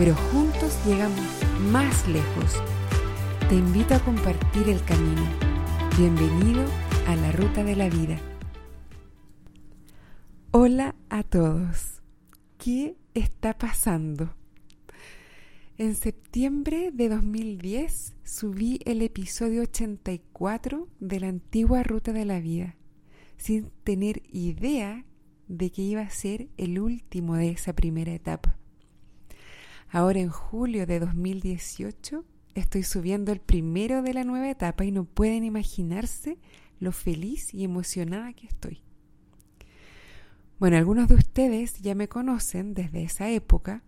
pero juntos llegamos más lejos. Te invito a compartir el camino. Bienvenido a la ruta de la vida. Hola a todos. ¿Qué está pasando? En septiembre de 2010 subí el episodio 84 de la antigua Ruta de la Vida, sin tener idea de que iba a ser el último de esa primera etapa. Ahora en julio de 2018 estoy subiendo el primero de la nueva etapa y no pueden imaginarse lo feliz y emocionada que estoy. Bueno, algunos de ustedes ya me conocen desde esa época,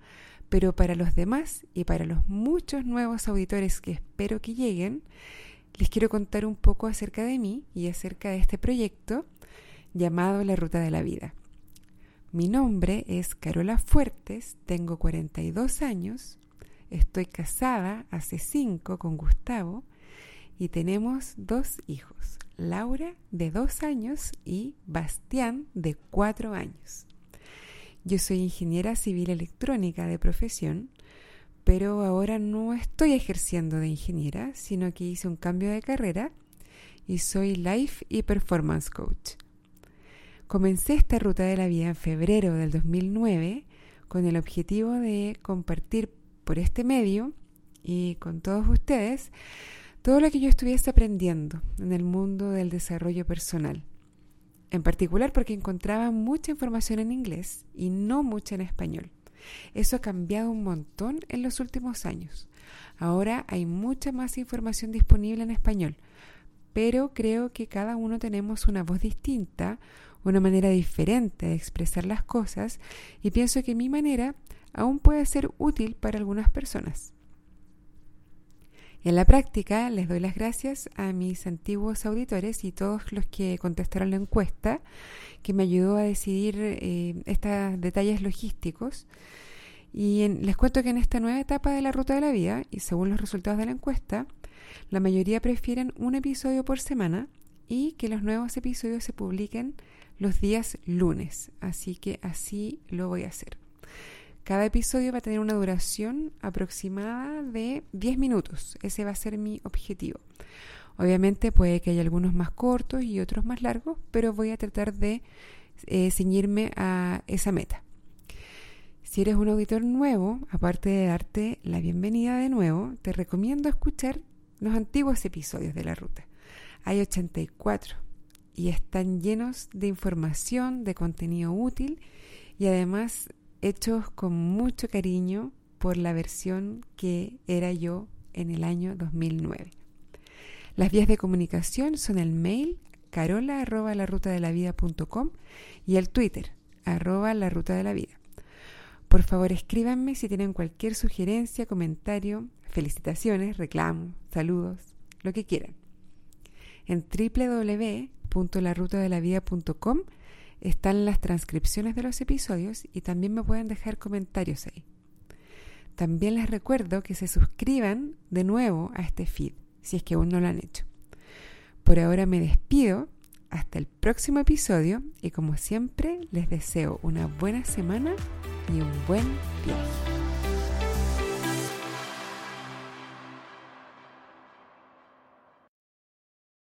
pero para los demás y para los muchos nuevos auditores que espero que lleguen, les quiero contar un poco acerca de mí y acerca de este proyecto llamado La Ruta de la Vida. Mi nombre es Carola Fuertes, tengo 42 años, estoy casada hace 5 con Gustavo y tenemos dos hijos, Laura de 2 años y Bastián de 4 años. Yo soy ingeniera civil electrónica de profesión, pero ahora no estoy ejerciendo de ingeniera, sino que hice un cambio de carrera y soy life y performance coach. Comencé esta ruta de la vida en febrero del 2009 con el objetivo de compartir por este medio y con todos ustedes todo lo que yo estuviese aprendiendo en el mundo del desarrollo personal en particular porque encontraba mucha información en inglés y no mucha en español. Eso ha cambiado un montón en los últimos años. Ahora hay mucha más información disponible en español, pero creo que cada uno tenemos una voz distinta, una manera diferente de expresar las cosas y pienso que mi manera aún puede ser útil para algunas personas. En la práctica les doy las gracias a mis antiguos auditores y todos los que contestaron la encuesta, que me ayudó a decidir eh, estos detalles logísticos. Y les cuento que en esta nueva etapa de la ruta de la vida, y según los resultados de la encuesta, la mayoría prefieren un episodio por semana y que los nuevos episodios se publiquen los días lunes. Así que así lo voy a hacer. Cada episodio va a tener una duración aproximada de 10 minutos. Ese va a ser mi objetivo. Obviamente puede que haya algunos más cortos y otros más largos, pero voy a tratar de eh, ceñirme a esa meta. Si eres un auditor nuevo, aparte de darte la bienvenida de nuevo, te recomiendo escuchar los antiguos episodios de la ruta. Hay 84 y están llenos de información, de contenido útil y además hechos con mucho cariño por la versión que era yo en el año 2009. Las vías de comunicación son el mail carola arroba la ruta de la y el Twitter arroba la ruta de la vida. Por favor escríbanme si tienen cualquier sugerencia, comentario, felicitaciones, reclamo, saludos, lo que quieran. En www.larutadelavida.com están las transcripciones de los episodios y también me pueden dejar comentarios ahí. También les recuerdo que se suscriban de nuevo a este feed, si es que aún no lo han hecho. Por ahora me despido, hasta el próximo episodio y como siempre les deseo una buena semana y un buen viaje.